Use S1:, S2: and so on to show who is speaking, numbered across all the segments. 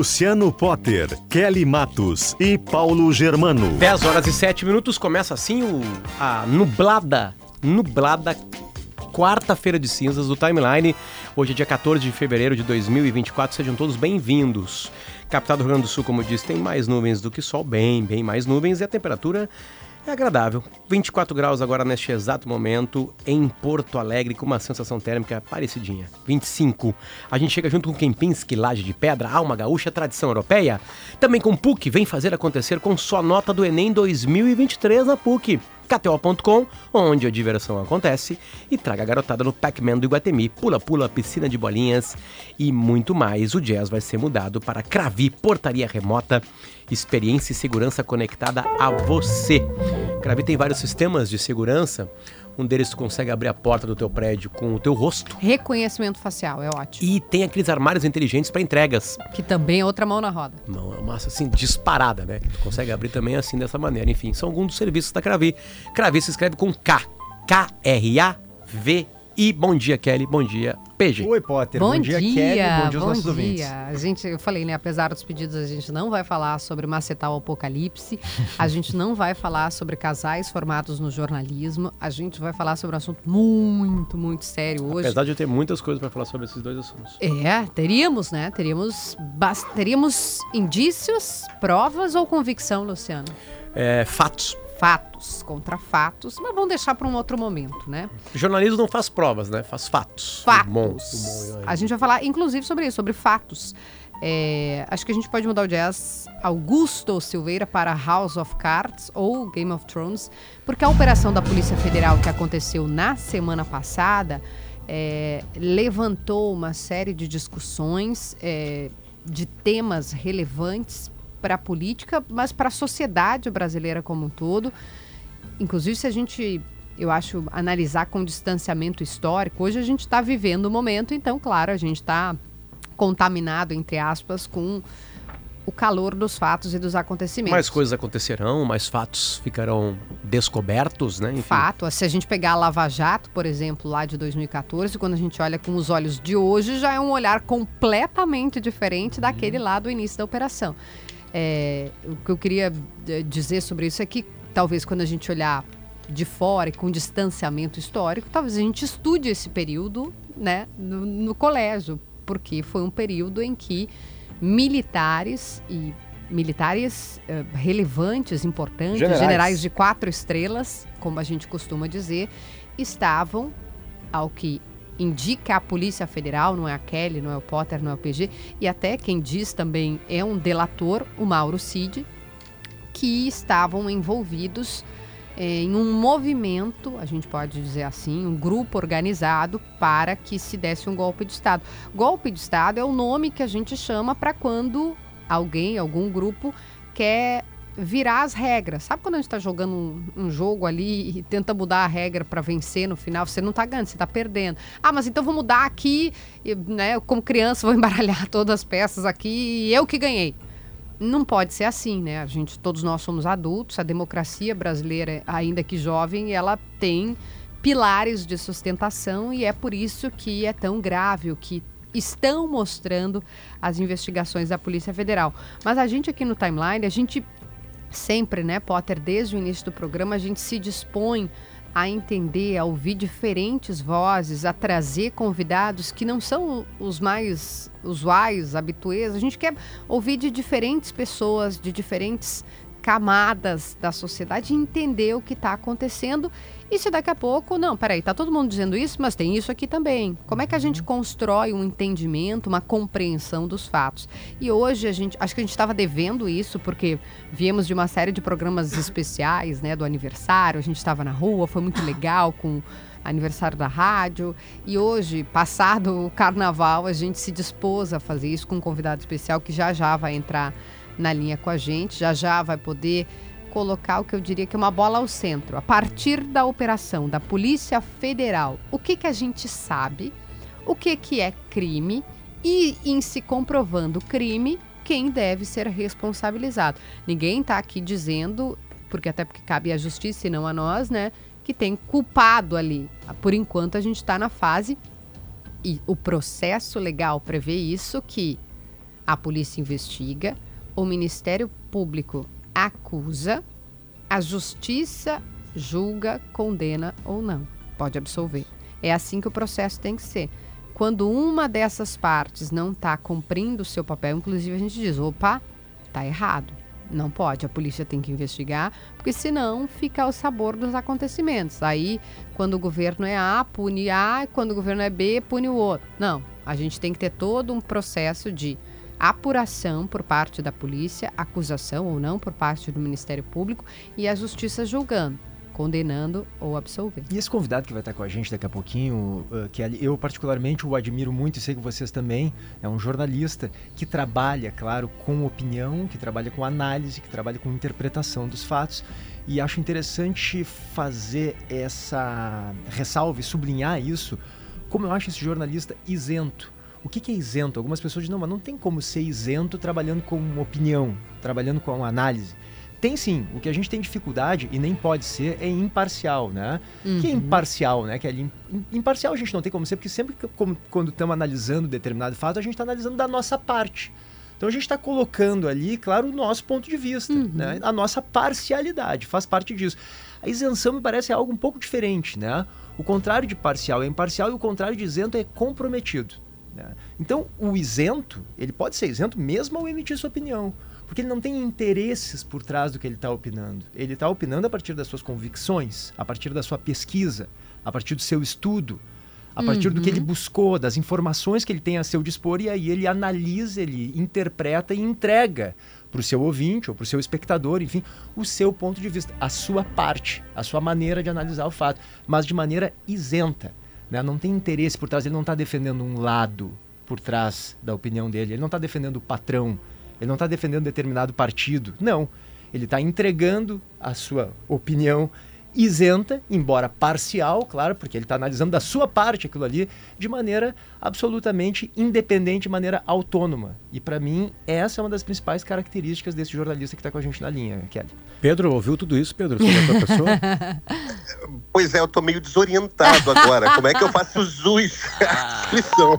S1: Luciano Potter, Kelly Matos e Paulo Germano.
S2: 10 horas e 7 minutos, começa assim o, a nublada, nublada quarta-feira de cinzas do Timeline. Hoje é dia 14 de fevereiro de 2024, sejam todos bem-vindos. Capital do Rio Grande do Sul, como disse, tem mais nuvens do que sol, bem, bem mais nuvens, e a temperatura é agradável. 24 graus agora neste exato momento em Porto Alegre, com uma sensação térmica parecidinha. 25. A gente chega junto com Kempinski, Laje de Pedra, Alma Gaúcha, tradição europeia. Também com PUC, vem fazer acontecer com sua nota do Enem 2023 na PUC. KTO.com, onde a diversão acontece, e traga a garotada no Pac-Man do Iguatemi, pula-pula, piscina de bolinhas e muito mais. O jazz vai ser mudado para Cravi, portaria remota, experiência e segurança conectada a você. Cravi tem vários sistemas de segurança, um deles tu consegue abrir a porta do teu prédio com o teu rosto.
S3: Reconhecimento facial, é ótimo.
S2: E tem aqueles armários inteligentes para entregas.
S3: Que também é outra mão na roda.
S2: Mão, é massa assim, disparada, né? Que tu consegue abrir também assim dessa maneira. Enfim, são alguns dos serviços da Cravi. Cravi se escreve com K. K-R-A-V e bom dia, Kelly. Bom dia, PG.
S4: Oi, Potter.
S3: Bom, dia,
S4: Kelly. Bom dia aos
S3: bom
S4: nossos
S3: dia.
S4: ouvintes.
S3: A gente, eu falei, né? Apesar dos pedidos, a gente não vai falar sobre macetar o apocalipse. A gente não vai falar sobre casais formados no jornalismo. A gente vai falar sobre um assunto muito, muito sério hoje.
S2: Apesar de eu ter muitas coisas para falar sobre esses dois assuntos.
S3: É, teríamos, né? Teríamos, teríamos indícios, provas ou convicção, Luciano?
S2: É, fatos.
S3: Fatos contra fatos, mas vamos deixar para um outro momento, né?
S2: O jornalismo não faz provas, né? Faz fatos.
S3: Fatos.
S2: Bom, bom,
S3: A gente vai falar, inclusive, sobre isso, sobre fatos. É, acho que a gente pode mudar o jazz Augusto Silveira para House of Cards ou Game of Thrones, porque a operação da Polícia Federal que aconteceu na semana passada é, levantou uma série de discussões é, de temas relevantes para a política, mas para a sociedade brasileira como um todo. Inclusive, se a gente, eu acho, analisar com distanciamento histórico, hoje a gente está vivendo o momento, então, claro, a gente está contaminado, entre aspas, com o calor dos fatos e dos acontecimentos.
S2: Mais coisas acontecerão, mais fatos ficarão descobertos, né? Enfim.
S3: Fato, se a gente pegar a Lava Jato, por exemplo, lá de 2014, quando a gente olha com os olhos de hoje, já é um olhar completamente diferente daquele lá do início da operação. É, o que eu queria eh, dizer sobre isso é que talvez quando a gente olhar de fora e com distanciamento histórico, talvez a gente estude esse período né, no, no colégio, porque foi um período em que militares e militares eh, relevantes, importantes,
S4: Generais.
S3: generais. de quatro estrelas, como a gente costuma dizer, estavam, ao que indica a Polícia Federal, não é a Kelly, não é o Potter, não é o PG, e até quem diz também é um delator, o Mauro Cid, que estavam envolvidos eh, em um movimento, a gente pode dizer assim, um grupo organizado para que se desse um golpe de Estado. Golpe de Estado é o nome que a gente chama para quando alguém, algum grupo, quer virar as regras. Sabe quando a gente está jogando um, um jogo ali e tenta mudar a regra para vencer no final? Você não está ganhando, você está perdendo. Ah, mas então vou mudar aqui, né? Como criança, vou embaralhar todas as peças aqui e eu que ganhei. Não pode ser assim, né? A gente, todos nós somos adultos, a democracia brasileira, ainda que jovem, ela tem pilares de sustentação e é por isso que é tão grave o que estão mostrando as investigações da Polícia Federal. Mas a gente aqui no Timeline, a gente sempre, né, Potter, desde o início do programa, a gente se dispõe a entender, a ouvir diferentes vozes, a trazer convidados que não são os mais usuais, habituês. A gente quer ouvir de diferentes pessoas, de diferentes camadas da sociedade entender o que está acontecendo. E se daqui a pouco, não, peraí, tá todo mundo dizendo isso, mas tem isso aqui também. Como é que a gente constrói um entendimento, uma compreensão dos fatos? E hoje a gente, acho que a gente estava devendo isso, porque viemos de uma série de programas especiais, né, do aniversário, a gente estava na rua, foi muito legal com aniversário da rádio. E hoje, passado o carnaval, a gente se dispôs a fazer isso com um convidado especial que já já vai entrar na linha com a gente, já já vai poder colocar o que eu diria que é uma bola ao centro. A partir da operação da Polícia Federal, o que, que a gente sabe, o que, que é crime e, em se comprovando crime, quem deve ser responsabilizado. Ninguém está aqui dizendo, porque até porque cabe à justiça e não a nós, né, que tem culpado ali. Por enquanto a gente está na fase e o processo legal prevê isso que a polícia investiga, o Ministério Público acusa, a justiça julga, condena ou não. Pode absolver. É assim que o processo tem que ser. Quando uma dessas partes não está cumprindo o seu papel, inclusive a gente diz: opa, tá errado. Não pode, a polícia tem que investigar, porque senão fica ao sabor dos acontecimentos. Aí, quando o governo é A, pune A, quando o governo é B, pune o outro. Não, a gente tem que ter todo um processo de apuração por parte da polícia, acusação ou não por parte do Ministério Público e a justiça julgando condenando ou absolvendo.
S4: E esse convidado que vai estar com a gente daqui a pouquinho, uh, que eu particularmente o admiro muito e sei que vocês também, é um jornalista que trabalha, claro, com opinião, que trabalha com análise, que trabalha com interpretação dos fatos. E acho interessante fazer essa ressalva e sublinhar isso, como eu acho esse jornalista isento o que, que é isento? Algumas pessoas dizem, não, mas não tem como ser isento trabalhando com opinião, trabalhando com análise. Tem sim. O que a gente tem dificuldade, e nem pode ser, é imparcial, né? Uhum. Que é uhum. imparcial, né? Que é imparcial a gente não tem como ser, porque sempre que, como, quando estamos analisando determinado fato, a gente está analisando da nossa parte. Então a gente está colocando ali, claro, o nosso ponto de vista, uhum. né? A nossa parcialidade faz parte disso. A isenção me parece algo um pouco diferente, né? O contrário de parcial é imparcial e o contrário de isento é comprometido. Né? Então, o isento, ele pode ser isento mesmo ao emitir sua opinião, porque ele não tem interesses por trás do que ele está opinando. Ele está opinando a partir das suas convicções, a partir da sua pesquisa, a partir do seu estudo, a partir uhum. do que ele uhum. buscou, das informações que ele tem a seu dispor, e aí ele analisa, ele interpreta e entrega para o seu ouvinte ou para o seu espectador, enfim, o seu ponto de vista, a sua parte, a sua maneira de analisar o fato, mas de maneira isenta. Né? Não tem interesse por trás, ele não está defendendo um lado por trás da opinião dele, ele não está defendendo o patrão, ele não está defendendo determinado partido. Não. Ele está entregando a sua opinião isenta, embora parcial, claro, porque ele está analisando da sua parte aquilo ali, de maneira absolutamente independente, de maneira autônoma. E para mim, essa é uma das principais características desse jornalista que está com a gente na linha, Kelly.
S2: Pedro, ouviu tudo isso, Pedro, sobre a tua pessoa?
S5: Pois é, eu tô meio desorientado agora. Como é que eu faço jus à descrição?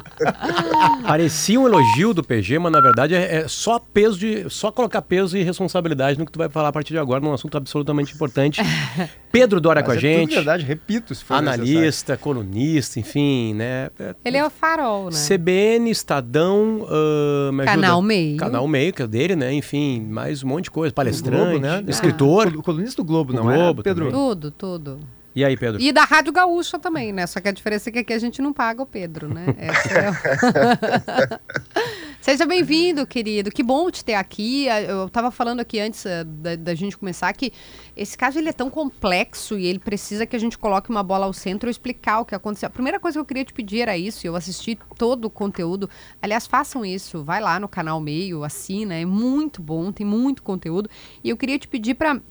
S2: Parecia um elogio do PG, mas na verdade é, é, só peso de. só colocar peso e responsabilidade no que tu vai falar a partir de agora, num assunto absolutamente importante. Pedro Dória com a é gente. É
S4: verdade, repito, se for
S2: Analista, necessário. colunista, enfim, né?
S3: Ele é o farol, né?
S2: CBN, Estadão,
S3: uh, Canal Meio.
S2: Canal Meio, que é dele, né? Enfim, mais um monte de coisa. Palestrante, Globo, né? escritor.
S4: O colunista do Globo, não é? Globo,
S3: Pedro? Tudo, tudo.
S2: E aí, Pedro?
S3: E da Rádio Gaúcha também, né? Só que a diferença é que aqui a gente não paga o Pedro, né? É... Seja bem-vindo, querido. Que bom te ter aqui. Eu estava falando aqui antes uh, da, da, gente começar que esse caso ele é tão complexo e ele precisa que a gente coloque uma bola ao centro e explicar o que aconteceu. A primeira coisa que eu queria te pedir era isso. Eu assisti todo o conteúdo. Aliás, façam isso. Vai lá no canal Meio, assina. É muito bom, tem muito conteúdo. E eu queria te pedir para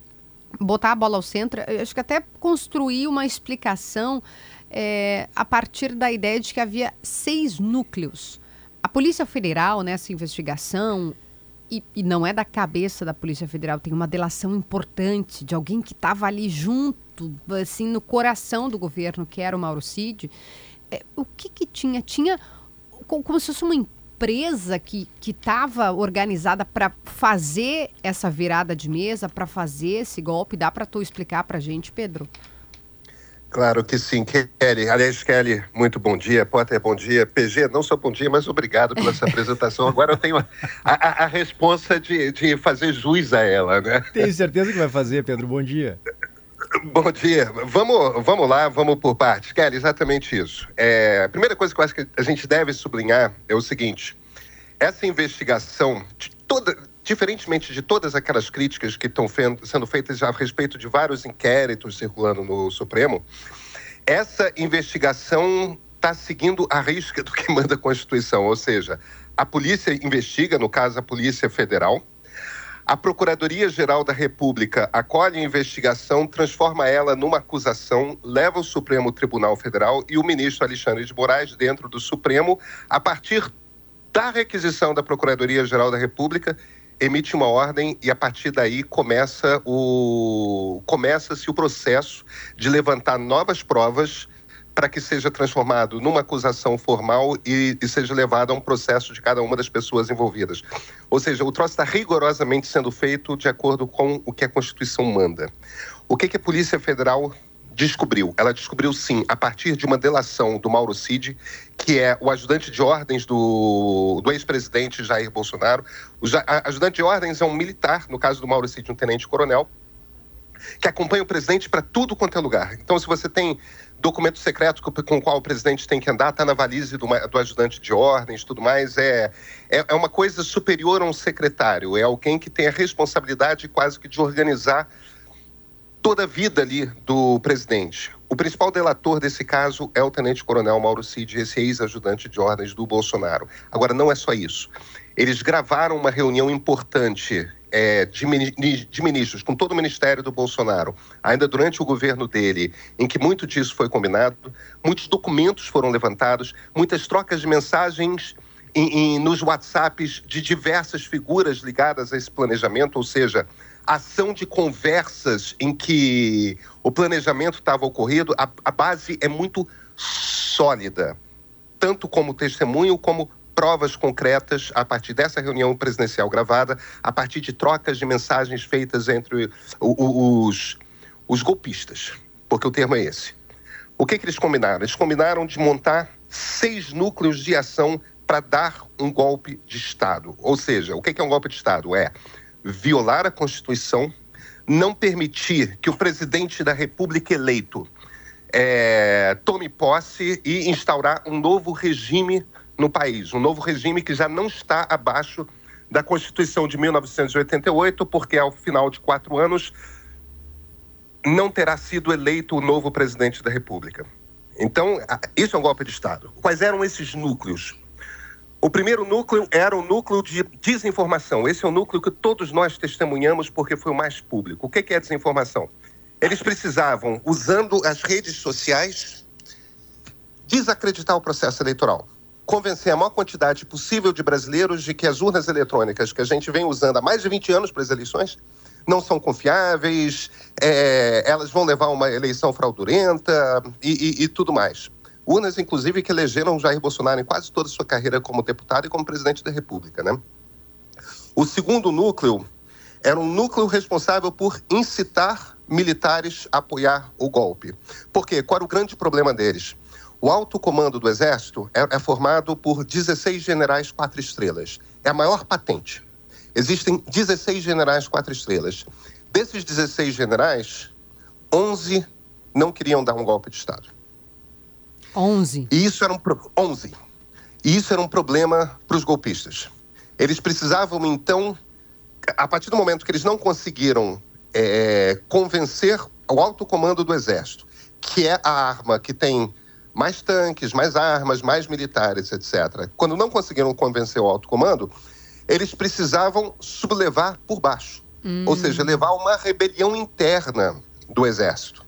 S3: botar a bola ao centro, acho que até construir uma explicação é, a partir da ideia de que havia seis núcleos. A Polícia Federal, nessa investigação, e, e, não é da cabeça da Polícia Federal, tem uma delação importante de alguém que estava ali junto, assim, no coração do governo, que era o Mauro Cid. É, o que que tinha? Tinha como se fosse uma que estava organizada para fazer essa virada de mesa, para fazer esse golpe? Dá para tu explicar para a gente, Pedro?
S5: Claro que sim, Kelly. Aliás, Kelly, muito bom dia. Potter, bom dia. PG, não só bom dia, mas obrigado pela essa apresentação. Agora eu tenho a, a, a responsa de, de fazer jus a ela, né?
S4: Tenho certeza que vai fazer, Pedro. Bom dia.
S5: Bom dia. Vamos, vamos lá, vamos por partes. Kelly, exatamente isso. É, a primeira coisa que eu acho que a gente deve sublinhar é o seguinte: essa investigação, de toda, diferentemente de todas aquelas críticas que estão sendo feitas a respeito de vários inquéritos circulando no Supremo, essa investigação está seguindo a risca do que manda a Constituição, ou seja, a polícia investiga, no caso a Polícia Federal, A Procuradoria-Geral da República acolhe a investigação, transforma ela numa acusação, leva ao Supremo Tribunal Federal e o ministro Alexandre de Moraes, dentro do Supremo, a partir da requisição da Procuradoria-Geral da República, emite uma ordem e a partir daí começa o começa-se o processo de levantar novas provas para que seja transformado numa acusação formal e, e, seja levado a um processo de cada uma das pessoas envolvidas. Ou seja, o troço está rigorosamente sendo feito de acordo com o que a Constituição manda. O que, que a Polícia Federal descobriu? Ela descobriu, sim, a partir de uma delação do Mauro Cid, que é o ajudante de ordens do, do ex-presidente Jair Bolsonaro. O ajudante de ordens é um militar, no caso do Mauro Cid, um tenente-coronel, que acompanha o presidente para tudo quanto é lugar. Então, se você tem documento secreto com o qual o presidente tem que andar, está na valise do, do, ajudante de ordens, tudo mais. É, é, é, uma coisa superior a um secretário. É alguém que tem a responsabilidade quase que de organizar toda a vida ali do presidente. O principal delator desse caso é o tenente-coronel Mauro Cid, esse ex-ajudante de ordens do Bolsonaro. Agora, não é só isso. Eles gravaram uma reunião importante é, de, de, ministros com todo o ministério do Bolsonaro, ainda durante o governo dele, em que muito disso foi combinado, muitos documentos foram levantados, muitas trocas de mensagens em, em, nos WhatsApps de diversas figuras ligadas a esse planejamento, ou seja, ação de conversas em que o planejamento estava ocorrido, a, a base é muito sólida, tanto como testemunho como provas concretas a partir dessa reunião presidencial gravada, a partir de trocas de mensagens feitas entre os, os golpistas, porque o termo é esse. O que, que eles combinaram? Eles combinaram de montar seis núcleos de ação para dar um golpe de Estado. Ou seja, o que, que é um golpe de Estado? É violar a Constituição, não permitir que o presidente da República eleito é, tome posse e instaurar um novo regime no país. Um novo regime que já não está abaixo da Constituição de 1988, porque ao final de quatro anos não terá sido eleito o novo presidente da República. Então, isso é um golpe de Estado. Quais eram esses núcleos? O primeiro núcleo era o núcleo de desinformação. Esse é o núcleo que todos nós testemunhamos porque foi o mais público. O que é desinformação? Eles precisavam, usando as redes sociais, desacreditar o processo eleitoral convencer a maior quantidade possível de brasileiros de que as urnas eletrônicas que a gente vem usando há mais de 20 anos para as eleições não são confiáveis, é, elas vão levar uma eleição fraudulenta e, e, e tudo mais. Urnas, inclusive, que elegeram Jair Bolsonaro em quase toda a sua carreira como deputado e como presidente da República. Né? O segundo núcleo era um núcleo responsável por incitar militares a apoiar o golpe. Por quê? Qual era o grande problema deles? O alto comando do Exército é, é formado por 16 generais quatro estrelas. É a maior patente. Existem 16 generais quatro estrelas. Desses 16 generais, 11 não queriam dar um golpe de Estado.
S3: 11?
S5: E isso era um, 11. E isso era um problema para os golpistas. Eles precisavam, então, a partir do momento que eles não conseguiram é, convencer o alto comando do Exército, que é a arma que tem mais tanques, mais armas, mais militares, etc. Quando não conseguiram convencer o alto comando, eles precisavam sublevar por baixo, hum. ou seja, levar uma rebelião interna do exército.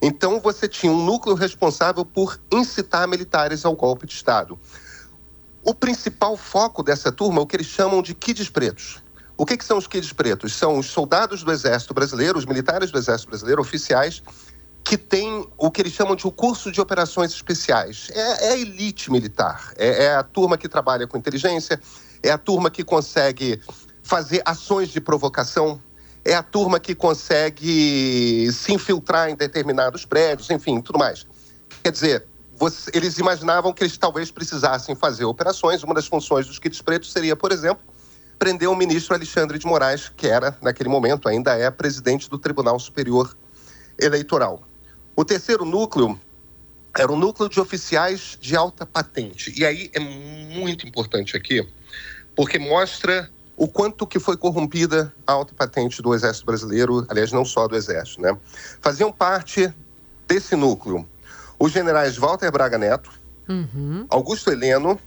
S5: Então você tinha um núcleo responsável por incitar militares ao golpe de Estado. O principal foco dessa turma é o que eles chamam de kids pretos. O que, que são os kids pretos? São os soldados do Exército Brasileiro, os militares do Exército Brasileiro, oficiais, que tem o que eles chamam de o curso de operações especiais. É, é a elite militar, é, é, a turma que trabalha com inteligência, é a turma que consegue fazer ações de provocação, é a turma que consegue se infiltrar em determinados prédios, enfim, tudo mais. Quer dizer, você, eles imaginavam que eles talvez precisassem fazer operações. Uma das funções dos kits pretos seria, por exemplo, prender o ministro Alexandre de Moraes, que era, naquele momento, ainda é presidente do Tribunal Superior Eleitoral. O terceiro núcleo era o núcleo de oficiais de alta patente. E aí é muito importante aqui, porque mostra o quanto que foi corrompida a alta patente do Exército Brasileiro, aliás, não só do Exército, né? Faziam parte desse núcleo os generais Walter Braga Neto, uhum. Augusto Heleno,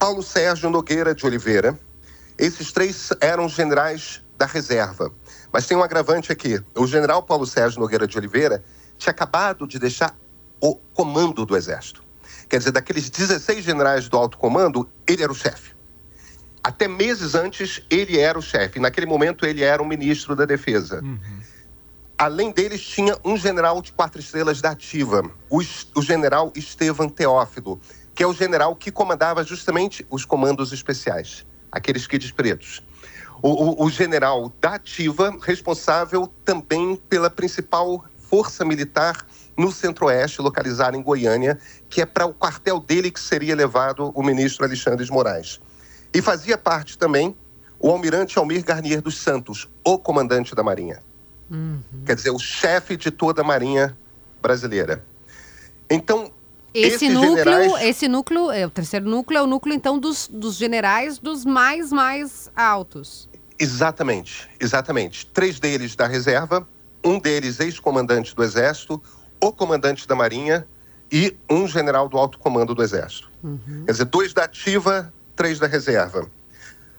S5: Paulo Sérgio Nogueira de Oliveira. Esses três eram generais da reserva. Mas tem um agravante aqui. O general Paulo Sérgio Nogueira de Oliveira tinha acabado de deixar o comando do Exército. Quer dizer, daqueles 16 generais do alto comando, ele era o chefe. Até meses antes, ele era o chefe. Naquele momento, ele era o ministro da Defesa. Uhum. Além deles, tinha um general de quatro estrelas da ativa, o, o general Estevam Teófilo, que é o general que comandava justamente os comandos especiais, aqueles kids pretos. O, o, o, general da ativa, responsável também pela principal força militar no centro-oeste, localizada em Goiânia, que é para o quartel dele que seria levado o ministro Alexandre de Moraes. E fazia parte também o almirante Almir Garnier dos Santos, o comandante da Marinha. Uhum. Quer dizer, o chefe de toda a Marinha brasileira. Então,
S3: esse núcleo, generais... esse núcleo, é, o terceiro núcleo é o núcleo então dos, dos generais dos mais mais altos.
S5: Exatamente, exatamente. Três deles da reserva, um deles ex-comandante do Exército, o comandante da Marinha e um general do alto comando do Exército. Uhum. Quer dizer, dois da ativa, três da reserva.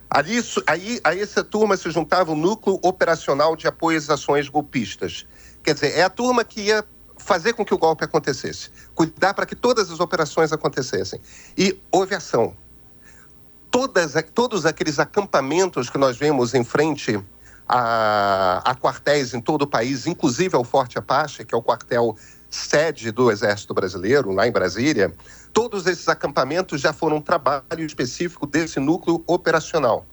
S5: Ali, aí, a essa turma se juntava o núcleo operacional de apoio às ações golpistas. Quer dizer, é a turma que ia fazer com que o golpe acontecesse, cuidar para que todas as operações acontecessem. E houve ação. Todas, todos aqueles acampamentos que nós vemos em frente a, a quartéis em todo o país, inclusive ao Forte Apache, que é o quartel sede do Exército Brasileiro, lá em Brasília, todos esses acampamentos já foram trabalho específico desse núcleo operacional.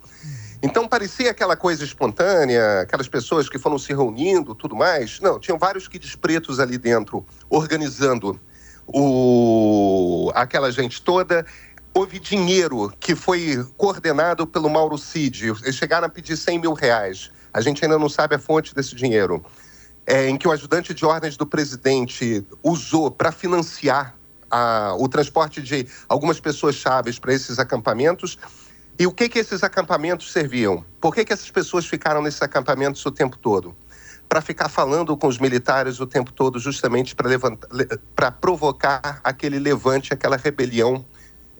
S5: Então parecia aquela coisa espontânea, aquelas pessoas que foram se reunindo, tudo mais. Não, tinham vários kids pretos ali dentro, organizando o... aquela gente toda. Houve dinheiro que foi coordenado pelo Mauro Cid. Eles chegaram a pedir 100 mil reais. A gente ainda não sabe a fonte desse dinheiro é, em que o ajudante de ordens do presidente usou para financiar a, o transporte de algumas pessoas chaves para esses acampamentos. E o que, que esses acampamentos serviam? Por que, que essas pessoas ficaram nesses acampamentos o tempo todo? Para ficar falando com os militares o tempo todo, justamente para provocar aquele levante, aquela rebelião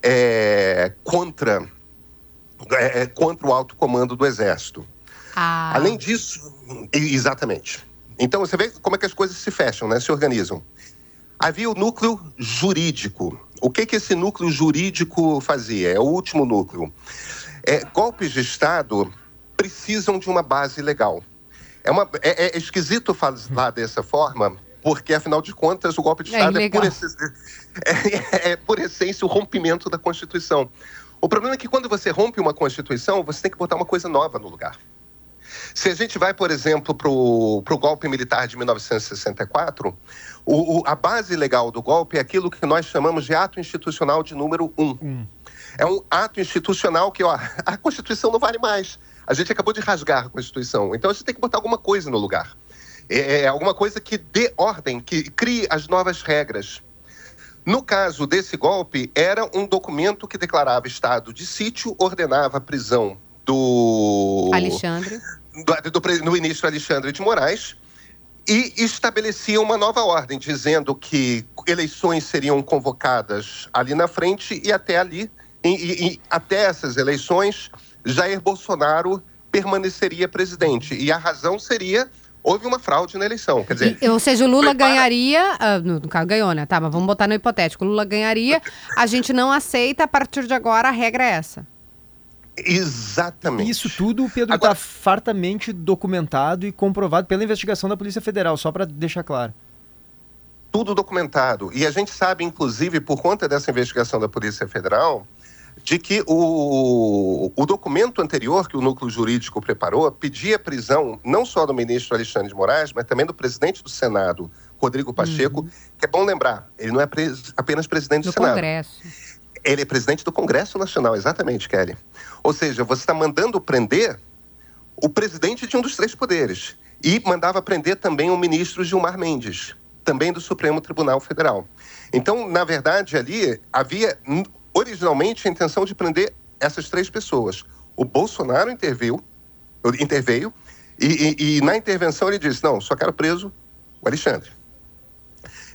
S5: é, contra, é, contra o alto comando do Exército. Ah. Além disso, exatamente. Então você vê como é que as coisas se fecham, né? Se organizam. Havia o núcleo jurídico. O que que esse núcleo jurídico fazia? É o último núcleo. É, golpes de Estado precisam de uma base legal. É, uma, é, é esquisito falar dessa forma, porque afinal de contas o golpe de é Estado é, é, por, é, é, por essência o rompimento da Constituição. O problema é que quando você rompe uma Constituição, você tem que botar uma coisa nova no lugar. Se a gente vai, por exemplo, para o golpe militar de 1964, o, o, a base legal do golpe é aquilo que nós chamamos de ato institucional de número um. Hum. É um ato institucional que, ó, a Constituição não vale mais. A gente acabou de rasgar a Constituição. Então a gente tem que botar alguma coisa no lugar. É, é alguma coisa que dê ordem, que crie as novas regras. No caso desse golpe, era um documento que declarava estado de sítio, ordenava a prisão do.
S3: Alexandre
S5: do, do, no início Alexandre de Moraes, e estabelecia uma nova ordem, dizendo que eleições seriam convocadas ali na frente e até ali, e, e, e até essas eleições, Jair Bolsonaro permaneceria presidente. E a razão seria houve uma fraude na eleição. Quer dizer,
S3: e, ou seja, o Lula prepara... ganharia. Uh, no caso, ganhou, né? Tá, mas vamos botar no hipotético. O Lula ganharia. A gente não aceita, a partir de agora, a regra é essa.
S5: Exatamente.
S4: Isso tudo, Pedro, está fartamente documentado e comprovado pela investigação da Polícia Federal, só para deixar claro.
S5: Tudo documentado. E a gente sabe, inclusive, por conta dessa investigação da Polícia Federal, de que o, o documento anterior que o núcleo jurídico preparou pedia prisão não só do ministro Alexandre de Moraes, mas também do presidente do Senado, Rodrigo Pacheco, uhum. que é bom lembrar, ele não é pres apenas presidente do, do Senado.
S3: Congresso.
S5: Ele é presidente do Congresso Nacional, exatamente, Kelly. Ou seja, você está mandando prender o presidente de um dos três poderes. E mandava prender também o ministro Gilmar Mendes, também do Supremo Tribunal Federal. Então, na verdade, ali havia originalmente a intenção de prender essas três pessoas. O Bolsonaro interveio, interveio e, e, e na intervenção ele disse: não, só quero preso o Alexandre.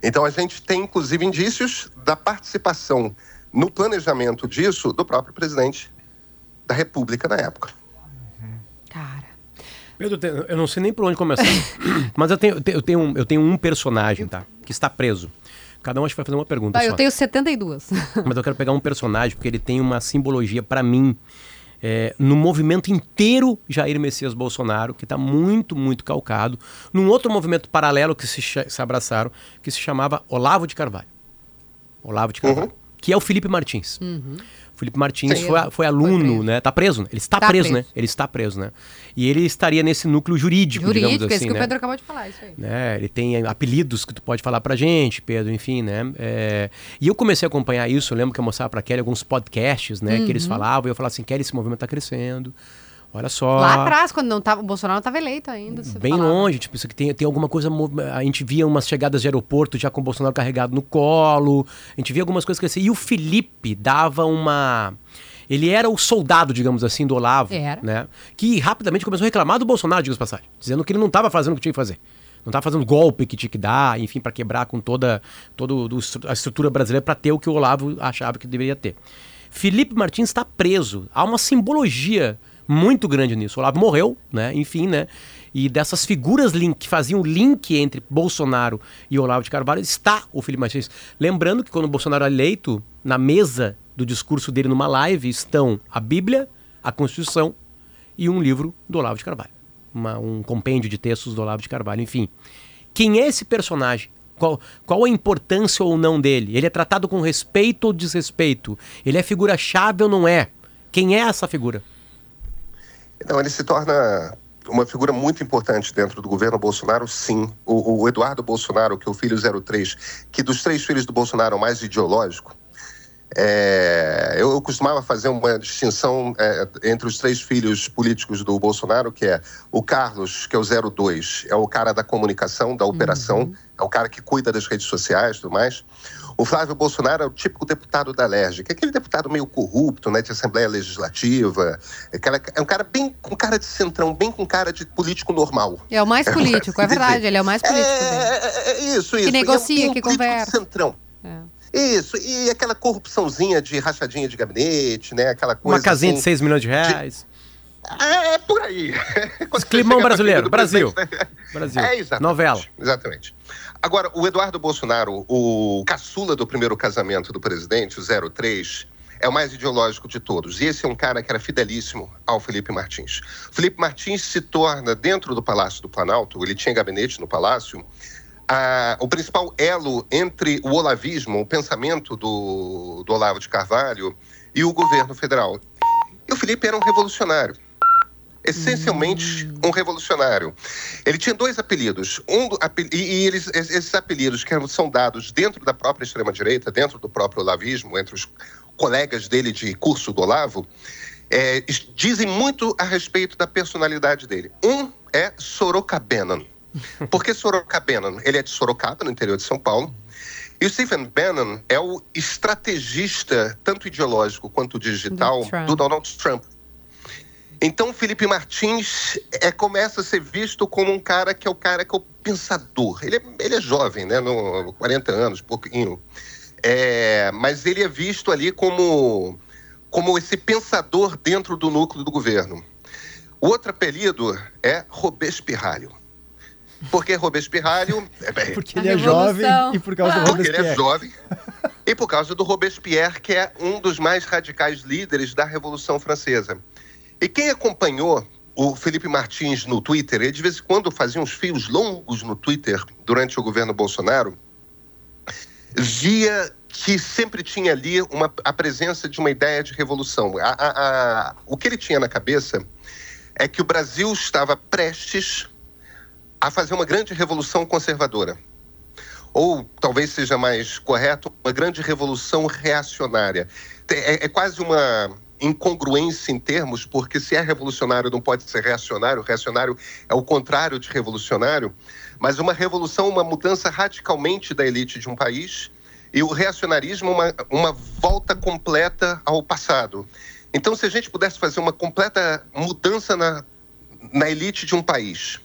S5: Então a gente tem inclusive indícios da participação no planejamento disso do próprio presidente da República na época.
S3: Cara.
S2: Pedro, eu não sei nem por onde começar. mas eu tenho, eu, tenho um, eu tenho um personagem, tá? Que está preso. Cada um acho que vai fazer uma pergunta.
S3: Tá,
S2: só.
S3: eu tenho 72.
S2: Mas eu quero pegar um personagem porque ele tem uma simbologia para mim é, no movimento inteiro Jair Messias Bolsonaro, que está muito, muito calcado, num outro movimento paralelo que se, se, abraçaram, que se chamava Olavo de Carvalho. Olavo de Carvalho. Uhum. Que é o Felipe Martins. Uhum. Felipe Martins foi, foi, aluno, foi né? Tá preso, né? Ele está tá preso, preso, né? Ele está preso, né? E ele estaria nesse núcleo jurídico, jurídico digamos assim, esse
S3: que
S2: né?
S3: o Pedro acabou de falar, isso aí.
S2: Né? Ele tem apelidos que tu pode falar pra gente, Pedro, enfim, né? É... E eu comecei a acompanhar isso, eu lembro que eu mostrava pra Kelly alguns podcasts, né? Uhum. Que eles uhum. falavam, e eu falava assim, Kelly, esse movimento tá crescendo. Olha só.
S3: Lá atrás, quando não tava, o Bolsonaro não estava eleito ainda.
S2: Bem falava. longe, tipo, isso aqui tem, tem alguma coisa. A gente via umas chegadas de aeroporto já com o Bolsonaro carregado no colo. A gente via algumas coisas crescer. E o Felipe dava uma. Ele era o soldado, digamos assim, do Olavo. Era. Né? Que rapidamente começou a reclamar do Bolsonaro, digamos passagem. Dizendo que ele não estava fazendo o que tinha que fazer. Não estava fazendo golpe que tinha que dar, enfim, para quebrar com toda, toda a estrutura brasileira para ter o que o Olavo achava que deveria ter. Felipe Martins está preso. Há uma simbologia muito grande nisso. O Olavo morreu, né? Enfim, né? E dessas figuras link, que faziam link entre Bolsonaro e Olavo de Carvalho, está o Felipe Martins. Lembrando que quando o Bolsonaro é eleito, na mesa do discurso dele numa live estão a Bíblia, a Constituição e um livro do Olavo de Carvalho. Uma, um compêndio de textos do Olavo de Carvalho, enfim. Quem é esse personagem? Qual, qual a importância ou não dele? Ele é tratado com respeito ou desrespeito? Ele é figura-chave ou não é? Quem é essa figura?
S5: Então, ele se torna uma figura muito importante dentro do governo Bolsonaro, sim. O, o, Eduardo Bolsonaro, que é o filho 03, que dos três filhos do Bolsonaro é o mais ideológico, é, eu, eu, costumava fazer uma distinção é, entre os três filhos políticos do Bolsonaro, que é o Carlos, que é o 02, é o cara da comunicação, da operação, uhum. é o cara que cuida das redes sociais e tudo mais. O Flávio Bolsonaro é o típico deputado da LERJ, que é aquele deputado meio corrupto, né, de Assembleia Legislativa. É, um cara bem com cara de centrão, bem com cara de político normal.
S3: É o mais político, é, verdade, ele é o mais político. É,
S5: é, é isso, isso.
S3: Que negocia, é um, que conversa.
S5: centrão. É. Isso, e aquela corrupçãozinha de rachadinha de gabinete, né? Aquela coisa.
S2: Uma casinha assim, de 6 milhões de reais.
S5: De... É, por aí.
S2: Climão brasileiro, Brasil. Né? Brasil. É, exatamente. Novela.
S5: Exatamente. Agora, o Eduardo Bolsonaro, o caçula do primeiro casamento do presidente, o 03, é o mais ideológico de todos. E esse é um cara que era fidelíssimo ao Felipe Martins. Felipe Martins se torna, dentro do Palácio do Planalto, ele tinha gabinete no Palácio, a, o principal elo entre o olavismo, o pensamento do, do Olavo de Carvalho e o governo federal. E o Felipe era um revolucionário. Essencialmente um revolucionário. Ele tinha dois apelidos. Um, e, e eles, esses apelidos que são dados dentro da própria extrema-direita, dentro do próprio olavismo, entre os colegas dele de curso do Olavo, é, dizem muito a respeito da personalidade dele. Um é Sorocabenon. Porque Sorocaba Bannon, ele é de Sorocaba, no interior de São Paulo. E o Stephen Bannon é o estrategista, tanto ideológico quanto digital, do, do Donald Trump. Então, Felipe Martins é, começa a ser visto como um cara que é o cara que é o pensador. Ele é, ele é jovem, né? No 40 anos, pouquinho. É, mas ele é visto ali como, como esse pensador dentro do núcleo do governo. O outro apelido é Robespirralho. Porque Robespierre.
S4: É, porque ele é jovem e por causa do
S5: Robespierre. Porque ele é jovem e por causa do Robespierre, que é um dos mais radicais líderes da Revolução Francesa. E quem acompanhou o Felipe Martins no Twitter, ele de vez em quando fazia uns fios longos no Twitter durante o governo Bolsonaro, via que sempre tinha ali uma, a presença de uma ideia de revolução. A, a, a, o que ele tinha na cabeça é que o Brasil estava prestes a fazer uma grande revolução conservadora. Ou talvez seja mais correto, uma grande revolução reacionária. É, é quase uma incongruência em termos, porque se é revolucionário não pode ser reacionário, reacionário é o contrário de revolucionário, mas uma revolução, uma mudança radicalmente da elite de um país, e o reacionarismo, uma, uma volta completa ao passado. Então, se a gente pudesse fazer uma completa mudança na, na elite de um país,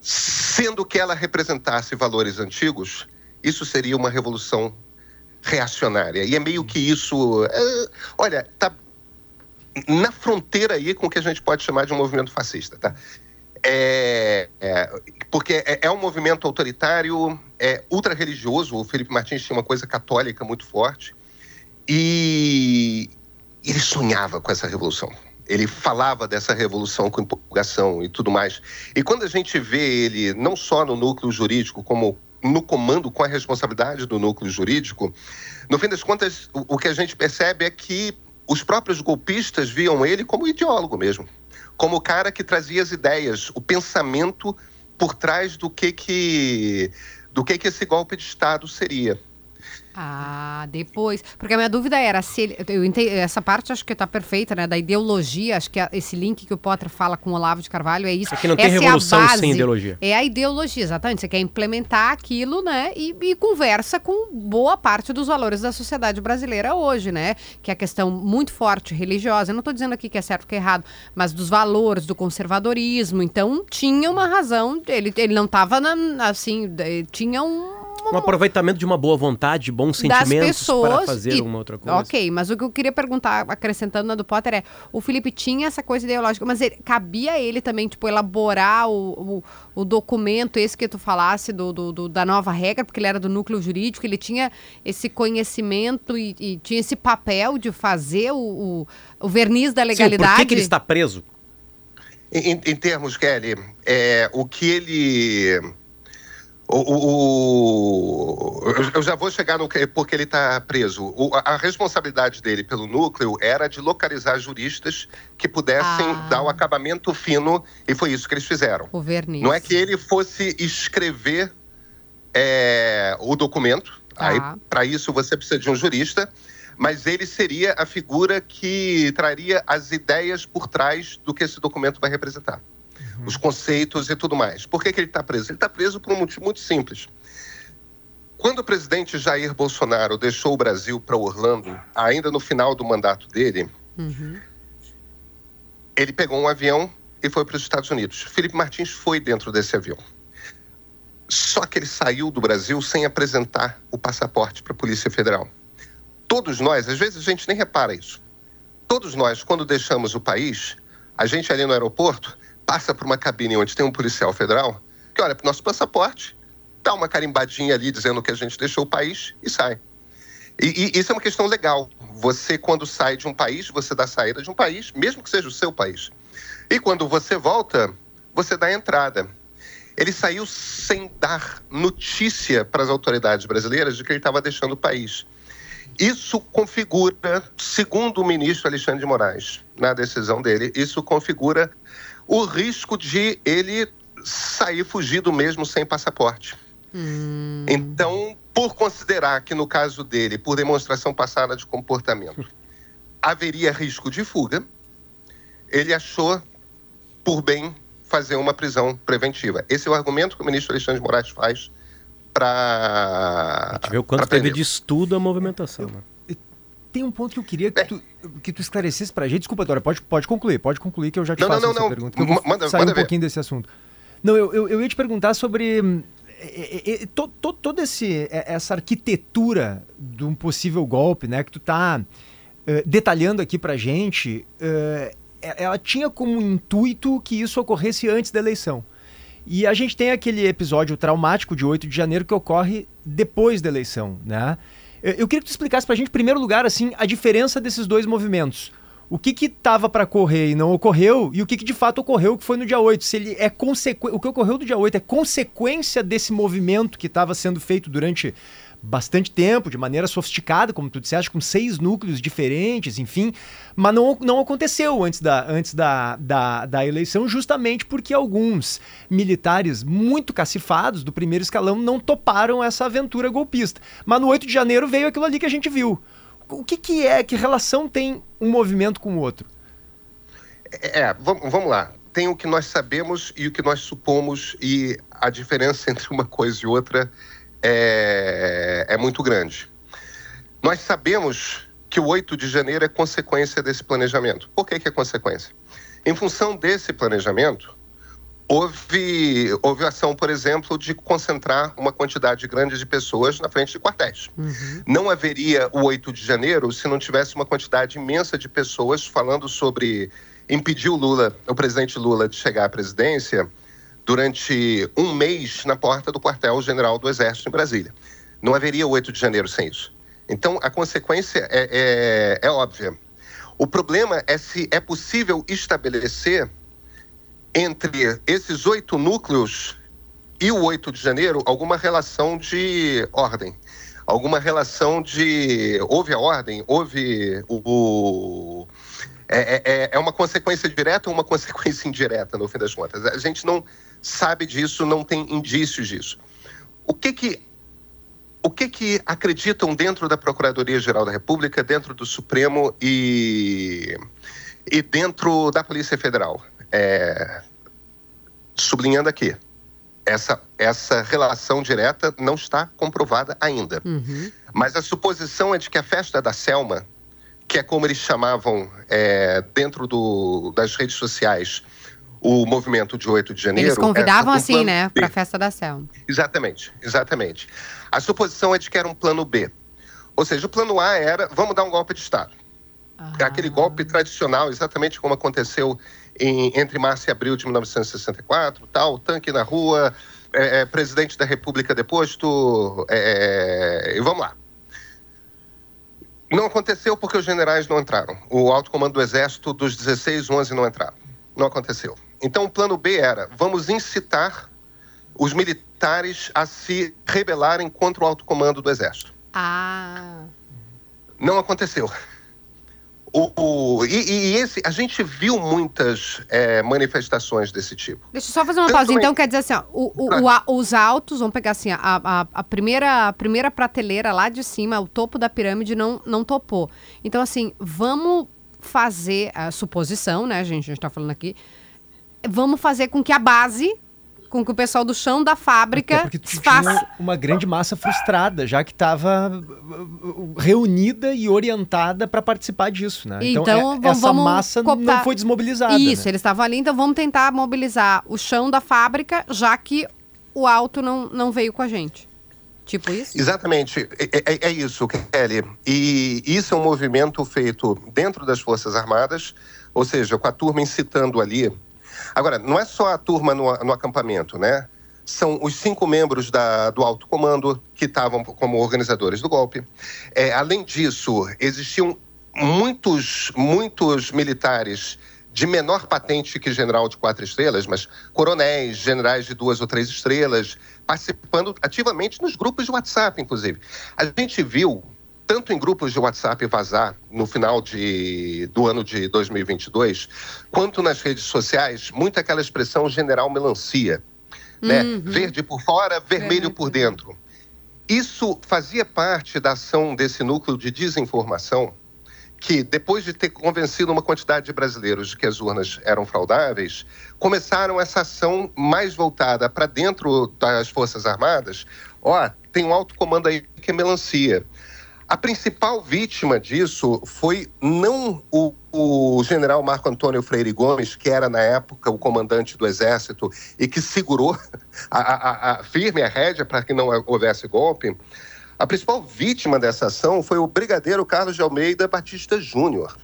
S5: sendo que ela representasse valores antigos, isso seria uma revolução reacionária. E é meio que isso. É, olha, tá na fronteira aí com o que a gente pode chamar de um movimento fascista, tá? é, é, porque é, é, um movimento autoritário, é ultra-religioso. O Felipe Martins tinha uma coisa católica muito forte. E ele sonhava com essa revolução. Ele falava dessa revolução com empolgação e tudo mais. E quando a gente vê ele, não só no núcleo jurídico, como no comando com a responsabilidade do núcleo jurídico, no fim das contas, o, o que a gente percebe é que os próprios golpistas viam ele como ideólogo mesmo como o cara que trazia as ideias, o pensamento por trás do que que do que que esse golpe de estado seria.
S3: Ah, depois. Porque a minha dúvida era se ele. Eu entendi, essa parte acho que está perfeita, né? Da ideologia. Acho que esse link que o Potter fala com o Olavo de Carvalho é isso.
S2: Aqui não tem essa revolução
S3: é
S2: base, sem ideologia.
S3: É a ideologia, exatamente. Você quer implementar aquilo, né? E, e, conversa com boa parte dos valores da sociedade brasileira hoje, né? Que é a questão muito forte religiosa. Eu não estou dizendo aqui que é certo ou que é errado, mas dos valores, do conservadorismo. Então, tinha uma razão. Ele, ele não estava assim. Tinha um
S2: um aproveitamento de uma boa vontade, bons sentimentos para fazer e, uma outra coisa.
S3: Ok, mas o que eu queria perguntar, acrescentando na do Potter, é: o Felipe tinha essa coisa ideológica, mas ele, cabia a ele também, tipo, elaborar o, o, o documento, esse que tu falasse, do, do, do, da nova regra, porque ele era do núcleo jurídico, ele tinha esse conhecimento e, e tinha esse papel de fazer o, o, o verniz da legalidade. Sim,
S2: por que, que ele está preso?
S5: Em, em, termos, Kelly, é, o que ele o, o, eu já vou chegar no que porque ele está preso. O, a responsabilidade dele pelo núcleo era de localizar juristas que pudessem ah. dar o acabamento fino, e foi isso que eles fizeram.
S3: O verniz.
S5: Não é que ele fosse escrever é, o documento, ah. aí para isso você precisa de um jurista, mas ele seria a figura que traria as ideias por trás do que esse documento vai representar uhum. os conceitos e tudo mais. Por que, que ele está preso? Ele está preso por um motivo muito simples. Quando o presidente Jair Bolsonaro deixou o Brasil para Orlando, ainda no final do mandato dele, uhum. ele pegou um avião e foi para os Estados Unidos. Felipe Martins foi dentro desse avião. Só que ele saiu do Brasil sem apresentar o passaporte para a Polícia Federal. Todos nós, às vezes a gente nem repara isso. Todos nós, quando deixamos o país, a gente ali no aeroporto, passa por uma cabine onde tem um policial federal que olha para o nosso passaporte, dá uma carimbadinha ali dizendo que a gente deixou o país e sai. E, e, isso é uma questão legal. Você, quando sai de um país, você dá saída de um país, mesmo que seja o seu país. E quando você volta, você dá entrada. Ele saiu sem dar notícia para as autoridades brasileiras de que ele estava deixando o país. Isso configura, segundo o ministro Alexandre de Moraes, na decisão dele, isso configura o risco de ele sair fugido mesmo sem passaporte. Hum. Então, por considerar que no caso dele, por demonstração passada de comportamento, haveria risco de fuga, ele achou por bem fazer uma prisão preventiva. Esse é o argumento que o ministro Alexandre de Moraes faz para.
S2: A gente vê o quanto teve de estudo a movimentação. Né?
S4: Tem um ponto que eu queria que, é. tu, que tu esclarecesse pra gente. Desculpa, Dora, pode, pode concluir, pode concluir que eu já te não, faço não, essa não. pergunta. Que eu vou manda, sair manda um ver. pouquinho desse assunto. Não, eu, eu, eu ia te perguntar sobre hum, é, é, é, to, to, toda essa arquitetura de um possível golpe, né, que tu tá uh, detalhando aqui pra gente, uh, ela tinha como intuito que isso ocorresse antes da eleição. E a gente tem aquele episódio traumático de 8 de janeiro que ocorre depois da eleição, né? Eu queria que tu explicasse para a gente, em primeiro lugar, assim, a diferença desses dois movimentos. O que que estava para ocorrer e não ocorreu, e o que, que de fato ocorreu, que foi no dia 8. Se ele é consequ... O que ocorreu no dia 8 é consequência desse movimento que estava sendo feito durante bastante tempo, de maneira sofisticada, como tu disseste, com seis núcleos diferentes, enfim, mas não, não aconteceu antes, da, antes da, da, da eleição, justamente porque alguns militares muito cacifados do primeiro escalão não toparam essa aventura golpista. Mas no 8 de janeiro veio aquilo ali que a gente viu. O que, que é, que relação tem um movimento com o outro?
S5: É, é vamos lá tem o que nós sabemos e o que nós supomos, e a diferença entre uma coisa e outra é, é muito grande. Nós sabemos que o 8 de janeiro é consequência desse planejamento. Por que, que é consequência? Em função desse planejamento, houve, houve ação, por exemplo, de concentrar uma quantidade grande de pessoas na frente de quartéis. Uhum. Não haveria o 8 de janeiro se não tivesse uma quantidade imensa de pessoas falando sobre impedir o Lula, o presidente Lula, de chegar à presidência durante um mês na porta do quartel-general do Exército em Brasília. Não haveria 8 de janeiro sem isso. Então, a consequência é, é, é óbvia. O problema é se é possível estabelecer entre esses oito núcleos e o 8 de janeiro alguma relação de ordem, alguma relação de. Houve a ordem, houve o. É, é, é, é uma consequência direta ou uma consequência indireta, no fim das contas. A gente não sabe disso, não tem indícios disso. O que que o que que acreditam dentro da Procuradoria-Geral da República, dentro do Supremo e, e dentro da Polícia Federal? É, sublinhando aqui, essa, essa relação direta não está comprovada ainda.
S3: Uhum.
S5: Mas a suposição é de que a festa da Selma, que é como eles chamavam é, dentro do, das redes sociais o movimento de 8 de janeiro.
S3: Eles convidavam
S5: é,
S3: assim,
S5: plano
S3: né, para a festa da Selma.
S5: Exatamente, exatamente. A suposição é de que era um plano B. Ou seja, o plano A era vamos dar um golpe de Estado. É aquele golpe tradicional, exatamente como aconteceu em, entre março e abril de 1964, tal, tanque na rua, é, é, presidente da República deposto, é, e vamos lá. Não aconteceu porque os generais não entraram. O alto comando do Exército, dos 16, 11 não entraram. Não aconteceu. Então, o plano B era: vamos incitar os militares a se rebelarem contra o alto comando do Exército.
S3: Ah.
S5: Não aconteceu. O, o- e, e esse, a gente viu muitas é, manifestações desse tipo.
S3: Deixa eu só fazer uma
S5: Tanto
S3: pausa.
S5: em-
S3: Então, quer dizer assim, ó, o- o- a- os altos, vamos pegar assim, a, a, a primeira, a primeira prateleira lá de cima, o topo da pirâmide não, não topou. Então, assim, vamos fazer a suposição, né, gente? A gente tá falando aqui. Vamos fazer com que a base, com que o pessoal do chão da fábrica
S4: porque tu
S3: faça.
S4: tinha uma grande massa frustrada, já que estava reunida e orientada para participar disso, né?
S3: Então,
S4: é-
S3: vamos-
S4: essa
S3: vamos
S4: massa
S3: cooptar-
S4: não foi desmobilizada.
S3: Isso,
S4: né?
S3: eles estavam ali, então vamos tentar mobilizar o chão da fábrica, já que o alto não, não veio com a gente. Tipo isso?
S5: Exatamente, é, é- é isso, Kelly. E isso é um movimento feito dentro das Forças Armadas, ou seja, com a turma incitando ali. Agora, não é só a turma no, no acampamento, né? São os cinco membros da- do alto comando que estavam como organizadores do golpe. É, além disso, existiam muitos, muitos militares de menor patente que general de quatro estrelas, mas coronéis, generais de duas ou três estrelas, participando ativamente nos grupos de WhatsApp, inclusive. A gente viu, tanto em grupos de WhatsApp vazar no final de, do ano de 2022, quanto nas redes sociais, muito aquela expressão general melancia. Né? Verde por fora, vermelho por dentro. Isso fazia parte da ação desse núcleo de desinformação que, depois de ter convencido uma quantidade de brasileiros de que as urnas eram fraudáveis, começaram essa ação mais voltada para dentro das Forças Armadas. Ó, tem um alto comando aí que é melancia. A principal vítima disso foi não o, o general Marco Antônio Freire Gomes, que era na época o comandante do Exército e que segurou a, a- a- firme a rédea para que não houvesse golpe. A principal vítima dessa ação foi o brigadeiro Carlos de Almeida Batista Júnior.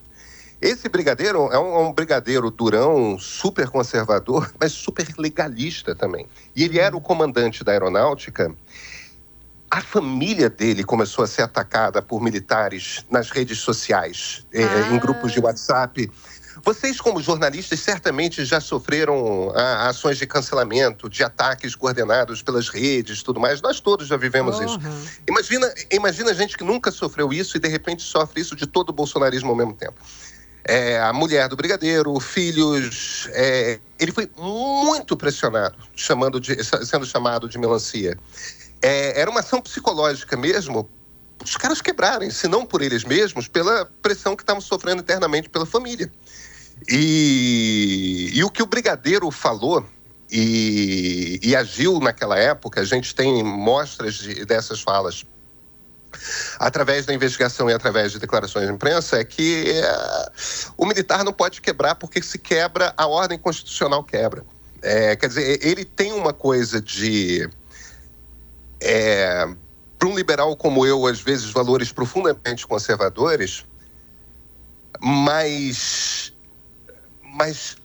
S5: Esse brigadeiro é um, é um brigadeiro durão, super conservador, mas super legalista também. E ele era o comandante da aeronáutica. A família dele começou a ser atacada por militares nas redes sociais, eh,
S3: Ah.
S5: em grupos de WhatsApp. Vocês, como jornalistas, certamente já sofreram ah, ações de cancelamento, de ataques coordenados pelas redes, tudo mais. Nós todos já vivemos isso.
S3: Uhum.
S5: Imagina, imagina gente que nunca sofreu isso e de repente sofre isso de todo o bolsonarismo ao mesmo tempo. É, a mulher do brigadeiro, filhos. é, ele foi muito pressionado, chamando de, sendo chamado de melancia. É, era uma ação psicológica mesmo. Os caras quebrarem, se não por eles mesmos, pela pressão que estavam sofrendo internamente pela família. E, e o que o brigadeiro falou e, e agiu naquela época, a gente tem mostras de- dessas falas através da investigação e através de declarações de imprensa, é que eh, o militar não pode quebrar porque se quebra, a ordem constitucional quebra. É, quer dizer, ele tem uma coisa de. Para um liberal como eu, às vezes, valores profundamente conservadores, mas. Mas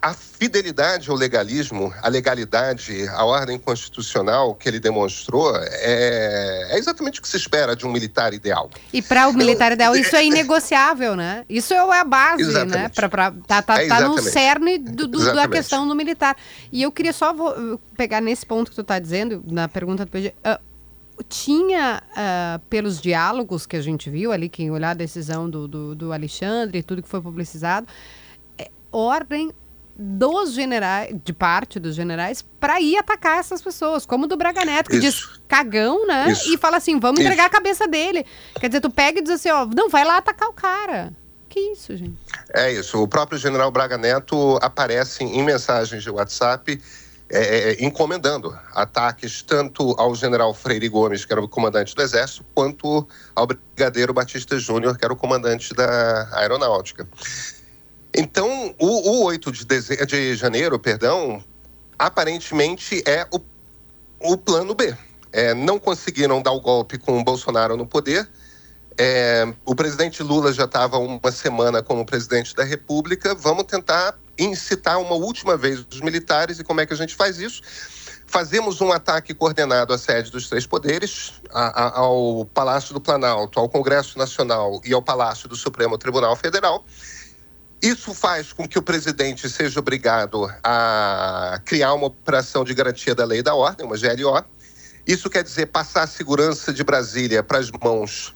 S5: a fidelidade ao legalismo, a legalidade, a ordem constitucional que ele demonstrou é, é exatamente o que se espera de um militar ideal.
S3: E para o militar ideal isso é inegociável, né? Isso é a base, né? exatamente. né? Pra, pra, tá tá, é tá no cerne do, do, da questão do militar. E eu queria só vou, pegar nesse ponto que tu está dizendo, na pergunta do PG. Uh, tinha, uh, pelos diálogos que a gente viu ali, quem olhar a decisão do, do, do Alexandre e tudo que foi publicizado, é, ordem dos generais, de parte dos generais, para ir atacar essas pessoas, como do Braga Neto, que Isso. diz cagão, né? Isso. E fala assim, vamos entregar Isso. a cabeça dele. Quer dizer, tu pega e diz assim, ó, não, vai lá atacar o cara. Que isso, gente?
S5: É isso. O próprio general Braga Neto aparece em mensagens de WhatsApp é, é, é, encomendando ataques tanto ao general Freire Gomes, que era o comandante do Exército, quanto ao brigadeiro Batista Júnior, que era o comandante da Aeronáutica. Então, o, o 8 de, deze... de janeiro, perdão, aparentemente é o, o plano B. É, não conseguiram dar o golpe com o Bolsonaro no poder. É, o presidente Lula já estava uma semana como presidente da República. Vamos tentar incitar uma última vez os militares. E como é que a gente faz isso? Fazemos um ataque coordenado à sede dos três poderes, a, a, ao Palácio do Planalto, ao Congresso Nacional e ao Palácio do Supremo Tribunal Federal. Isso faz com que o presidente seja obrigado a criar uma operação de garantia da lei e da ordem, uma GLO. Isso quer dizer passar a segurança de Brasília para as mãos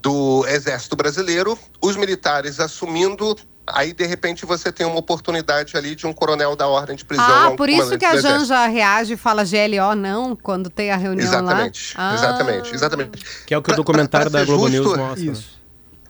S5: do Exército Brasileiro, os militares assumindo. Aí, de repente, você tem uma oportunidade ali de um coronel da ordem de prisão.
S3: Ah, por isso que a Janja reage e fala GLO não quando tem a reunião
S5: exatamente,
S3: lá?
S5: Exatamente, exatamente.
S2: Que é o que o documentário pra, pra da Globo justo, News mostra. Isso.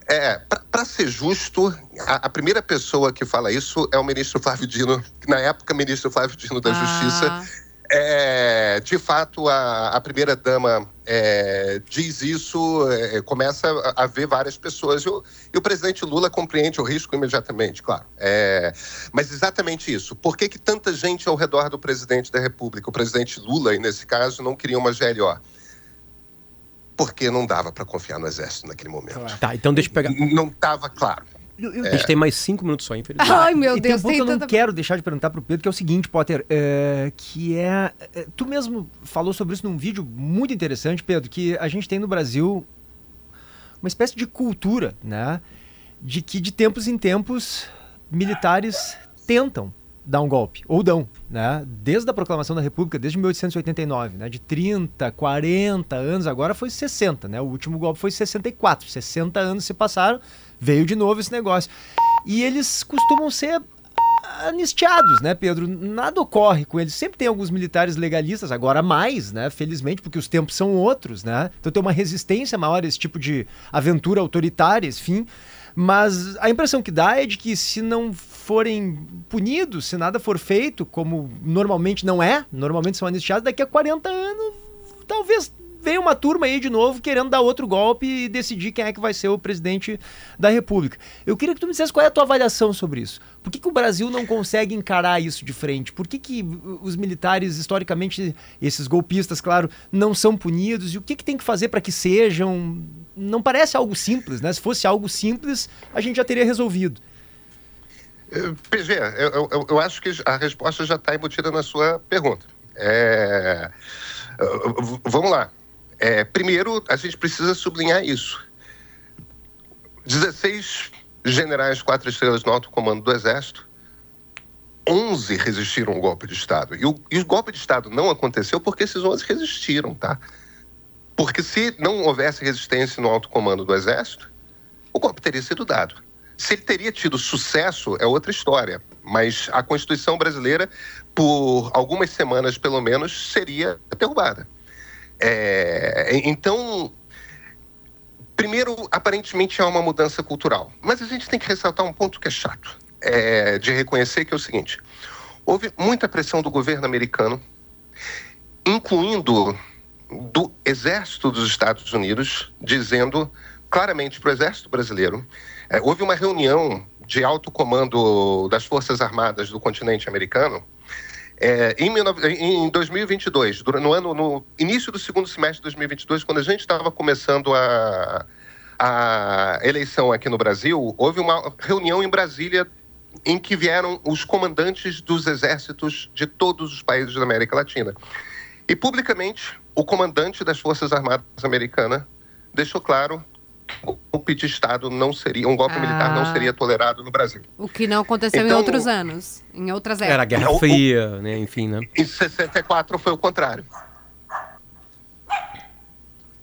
S5: É, para ser justo, a, a, primeira pessoa que fala isso é o ministro Flávio Dino, na época ministro Flávio Dino da ah. Justiça. É, de fato, a, a primeira-dama é, diz isso, é, começa a, a, ver várias pessoas. E o, e o, presidente Lula compreende o risco imediatamente, claro. É, mas exatamente isso. Por que, que tanta gente ao redor do presidente da República, o presidente Lula, e nesse caso, não queria uma GLO? Porque não dava para confiar no exército naquele momento. Claro.
S2: Tá, então deixa eu pegar.
S5: Não estava claro.
S2: Eu, A gente tem mais cinco minutos só, infelizmente.
S3: Ai, meu Deus.
S4: E tem um ponto que eu não tanta... quero deixar de perguntar pro Pedro, que é o seguinte, Potter, é, que é, é... Tu mesmo falou sobre isso num vídeo muito interessante, Pedro, que a gente tem no Brasil uma espécie de cultura, né? De que de tempos em tempos militares tentam dar um golpe, ou dão, né? Desde a proclamação da República, desde 1889, né? De 30, 40 anos, agora foi 60, né? O último golpe foi 64, 60 anos se passaram, veio de novo esse negócio. E eles costumam ser anistiados, né, Pedro? Nada ocorre com eles. Sempre tem alguns militares legalistas, agora mais, né? Felizmente, porque os tempos são outros, né? Então tem uma resistência maior a esse tipo de aventura autoritária, enfim. Mas a impressão que dá é de que se não forem punidos, se nada for feito, como normalmente não é, normalmente são anistiados, daqui a 40 anos talvez venha uma turma aí de novo querendo dar outro golpe e decidir quem é que vai ser o presidente da República. Eu queria que tu me dissesse qual é a tua avaliação sobre isso. Por que, que o Brasil não consegue encarar isso de frente? Por que, que os militares, historicamente, esses golpistas, claro, não são punidos? E o que, que tem que fazer para que sejam? Não parece algo simples, né? Se fosse algo simples, a gente já teria resolvido.
S5: Eh, PG, eu, eu, eu acho que a resposta já está embutida na sua pergunta. É... Vamos lá. É, primeiro, a gente precisa sublinhar isso. 16 generais quatro estrelas no alto comando do Exército, 11 resistiram ao golpe de Estado. E o, e o golpe de Estado não aconteceu porque esses 11 resistiram, tá? Porque se não houvesse resistência no alto comando do Exército, o golpe teria sido dado. Se ele teria tido sucesso, é outra história. Mas a Constituição brasileira, por algumas semanas pelo menos, seria derrubada. É, então, primeiro, aparentemente há uma mudança cultural, mas a gente tem que ressaltar um ponto que é chato, é, de reconhecer que é o seguinte: houve muita pressão do governo americano, incluindo do Exército dos Estados Unidos, dizendo claramente para o Exército brasileiro. É, houve uma reunião de alto comando das Forças Armadas do continente americano é, em, em 2022, no, ano, no início do segundo semestre de 2022, quando a gente estava começando a, a eleição aqui no Brasil, houve uma reunião em Brasília em que vieram os comandantes dos exércitos de todos os países da América Latina. E publicamente, o comandante das Forças Armadas americanas deixou claro golpe de Estado não seria, um golpe
S3: Ah.
S5: militar não seria tolerado no Brasil.
S3: O que não aconteceu em
S5: Então-
S3: outros anos, em outras
S2: Era a
S3: épocas.
S2: Guerra
S5: o-
S2: Fria, né? Enfim, né?
S5: Em 64 foi o contrário.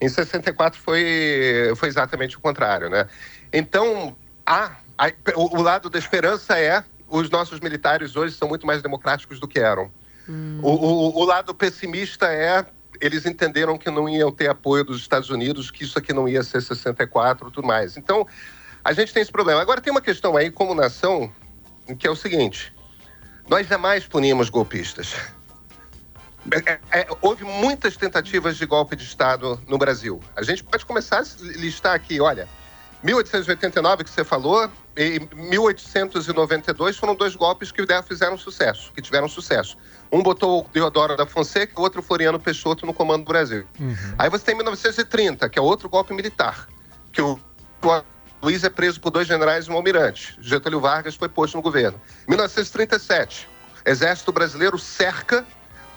S5: Em 64 foi, foi exatamente o contrário, né? Então, há, há- o, o lado da esperança é os nossos militares hoje são muito mais democráticos do que eram. O, o- o lado pessimista é eles entenderam que não iam ter apoio dos Estados Unidos, que isso aqui não ia ser 64 e tudo mais. Então, a gente tem esse problema. Agora, tem uma questão aí, como nação, que é o seguinte: nós jamais punimos golpistas. É, é, houve muitas tentativas de golpe de Estado no Brasil. A gente pode começar a listar aqui, olha, 1889 que você falou e 1892 foram dois golpes que fizeram sucesso, que tiveram sucesso. Um botou o Deodoro da Fonseca e o outro Floriano Peixoto no comando do Brasil. Aí você tem 1930, que é outro golpe militar, que o Luiz é preso por dois generais e um almirante. Getúlio Vargas foi posto no governo. 1937, Exército Brasileiro cerca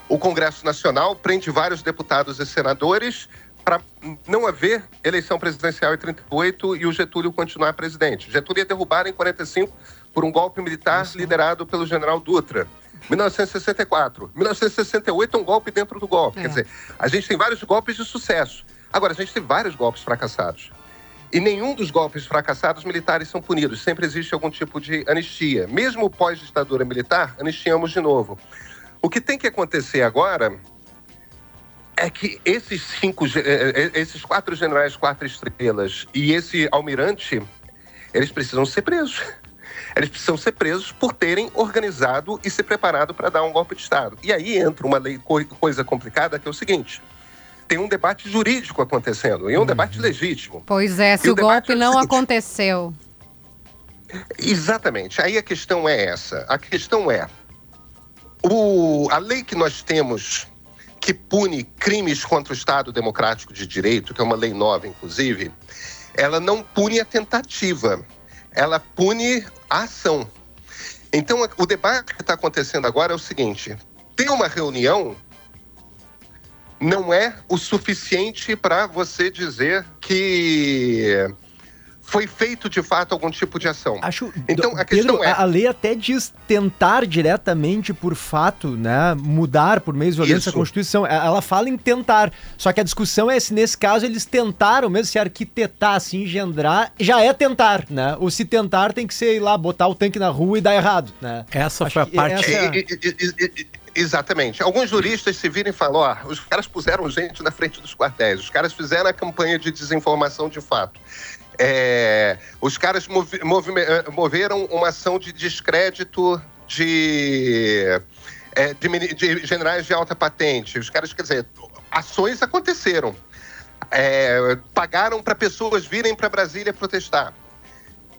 S5: o Congresso Nacional, prende vários deputados e senadores para não haver eleição presidencial em 38 e o Getúlio continuar presidente. Getúlio ia derrubar em 45 por um golpe militar liderado pelo general Dutra. 1964. 1968 é um golpe dentro do golpe.
S3: É.
S5: Quer dizer, a gente tem vários golpes de sucesso. Agora, a gente tem vários golpes fracassados. E nenhum dos golpes fracassados militares são punidos. Sempre existe algum tipo de anistia. Mesmo pós-ditadura militar, anistiamos de novo. O que tem que acontecer agora é que esses cinco, ge- eh, eh, esses quatro generais quatro estrelas e esse almirante, eles precisam ser presos. Eles precisam ser presos por terem organizado e se preparado para dar um golpe de Estado. E aí entra uma lei, co- coisa complicada que é o seguinte: tem um debate jurídico acontecendo e um debate legítimo.
S3: Pois é, se
S5: E
S3: o, golpe
S5: é o
S3: não
S5: seguinte.
S3: aconteceu.
S5: Exatamente. Aí a questão é essa. A questão é o, a lei que nós temos que pune crimes contra o Estado Democrático de Direito, que é uma lei nova, inclusive, ela não pune a tentativa, ela pune a ação. Então, o debate que está acontecendo agora é o seguinte: ter uma reunião não é o suficiente para você dizer que foi feito de fato algum tipo de ação.
S4: Acho.
S5: Então, a questão
S4: Pedro,
S5: é-
S4: a, a lei até diz tentar diretamente por fato, né? Mudar por meios violentos a
S5: Isso.
S4: Constituição. E- Ela fala em tentar. Só que a discussão é se nesse caso eles tentaram mesmo se arquitetar, se engendrar, já é tentar, né? Ou se tentar tem que ser ir lá, botar o tanque na rua e dar errado, né?
S2: Essa
S4: Acho
S2: foi a parte.
S4: essa-
S5: E- e- e- e- e- Exatamente. Alguns juristas se viram e falam: ó, os caras puseram gente na frente dos quartéis, os caras fizeram a campanha de desinformação de fato. É, os caras eh, moveram uma ação de descrédito de, é, de de generais de alta patente. Os caras, quer dizer, ações aconteceram. É, pagaram para pessoas virem para Brasília protestar.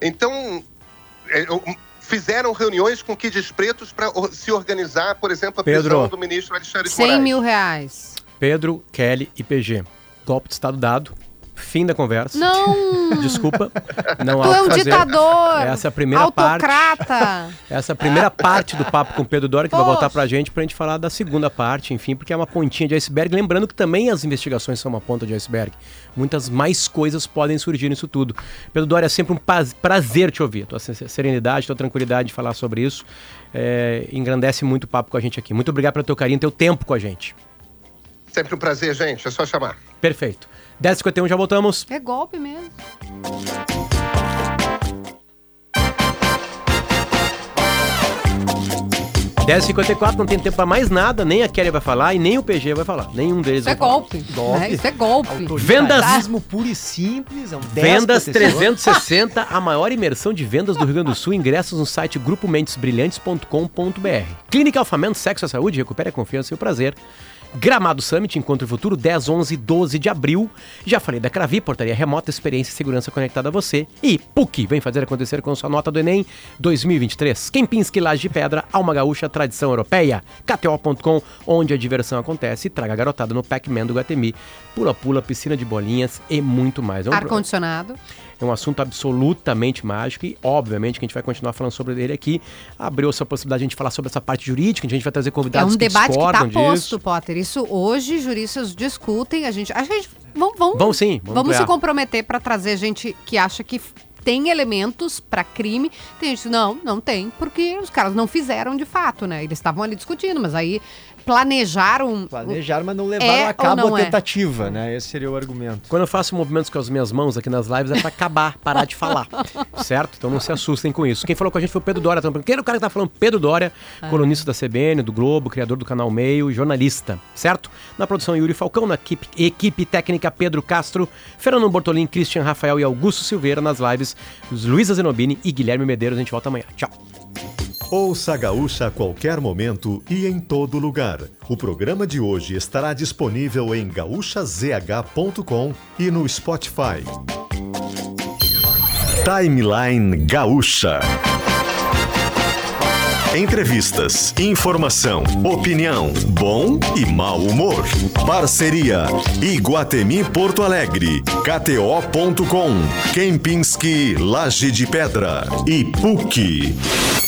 S5: Então, é, fizeram reuniões com kids pretos para se organizar, por exemplo, a
S2: Pedro.
S5: prisão do ministro Alexandre de
S3: 100
S5: Moraes.
S3: mil reais.
S2: Pedro, Kelly e PG. Golpe de Estado dado. Fim da conversa.
S3: Não!
S2: Desculpa. Não há
S3: Tu
S2: o
S3: é um
S2: fazer.
S3: ditador!
S2: Essa é a primeira parte.
S3: Autocrata!
S2: Essa é a primeira parte do papo com o Pedro Dória, que vai
S3: Poxa.
S2: voltar pra gente pra gente falar da segunda parte, enfim, porque é uma pontinha de iceberg. Lembrando que também as investigações são uma ponta de iceberg. Muitas mais coisas podem surgir nisso tudo. Pedro Dória, é sempre um prazer te ouvir. Tua se- serenidade, tua tranquilidade de falar sobre isso. é, engrandece muito o papo com a gente aqui. Muito obrigado pelo teu carinho, teu tempo com a gente.
S5: Sempre um prazer, gente. É só chamar.
S2: Perfeito. 10h51, já voltamos.
S3: É golpe mesmo.
S2: 10h54, não tem tempo pra mais nada, nem a Kelly vai falar e nem o PG vai falar. Nenhum deles
S3: Isso é
S2: vai falar.
S3: golpe. né? Isso é golpe.
S2: Vendas-
S4: puro e simples. É um
S2: Vendas
S4: déspota esse homem.
S2: 360, a maior imersão de vendas do Rio Grande do Sul. Ingressos no site grupomentesbrilhantes.com.br. Clínica Alfamento, Sexo e Saúde, recupere a confiança e o prazer. Gramado Summit, Encontro Futuro, 10, 11 e 12 de abril. Já falei da Cravi, portaria remota, experiência e segurança conectada a você. E PUC, vem fazer acontecer com sua nota do Enem 2023. Kempinski Laje de Pedra, Alma Gaúcha, tradição europeia. KTO.com, onde a diversão acontece. E traga a garotada no Pac-Man do Guatemi. Pula-pula, piscina de bolinhas e muito mais. É um pro-
S3: Ar-condicionado.
S2: É um assunto absolutamente mágico e, obviamente, que a gente vai continuar falando sobre ele aqui. Abriu-se a possibilidade de a gente falar sobre essa parte jurídica, a gente vai trazer
S3: É
S2: convidados
S3: um debate que está posto, Potter. Isso hoje juristas discutem. A gente, acho que a gente vamos, vamos,
S2: Vamos sim, vamos
S3: vamos se comprometer para trazer gente que acha que tem elementos para crime. Tem gente, não, não tem, porque os caras não fizeram de fato, né? Eles estavam ali discutindo, mas aí planejaram.
S4: Planejaram, mas não levaram
S3: É
S4: a cabo a
S3: é?
S4: tentativa, né? Esse seria o argumento.
S2: Quando eu faço movimentos com as minhas mãos aqui nas lives é pra acabar, parar de falar. certo? Então não se assustem com isso. Quem falou com a gente foi o Pedro Dória. também. Quem era o cara que tá falando? Pedro Dória, colunista da CBN, do Globo, criador do canal Meio, jornalista. Certo? Na produção Yuri Falcão, na equipe, equipe técnica Pedro Castro, Fernando Bortolin, Christian Rafael e Augusto Silveira nas lives, Luísa Zenobini e Guilherme Medeiros. A gente volta amanhã. Tchau.
S1: Ouça a Gaúcha a qualquer momento e em todo lugar. O programa de hoje estará disponível em gaúchazh.com e no Spotify. Timeline Gaúcha. Entrevistas, informação, opinião, bom e mau humor. Parceria Iguatemi Porto Alegre, KTO.com, Kempinski Laje de Pedra e PUC.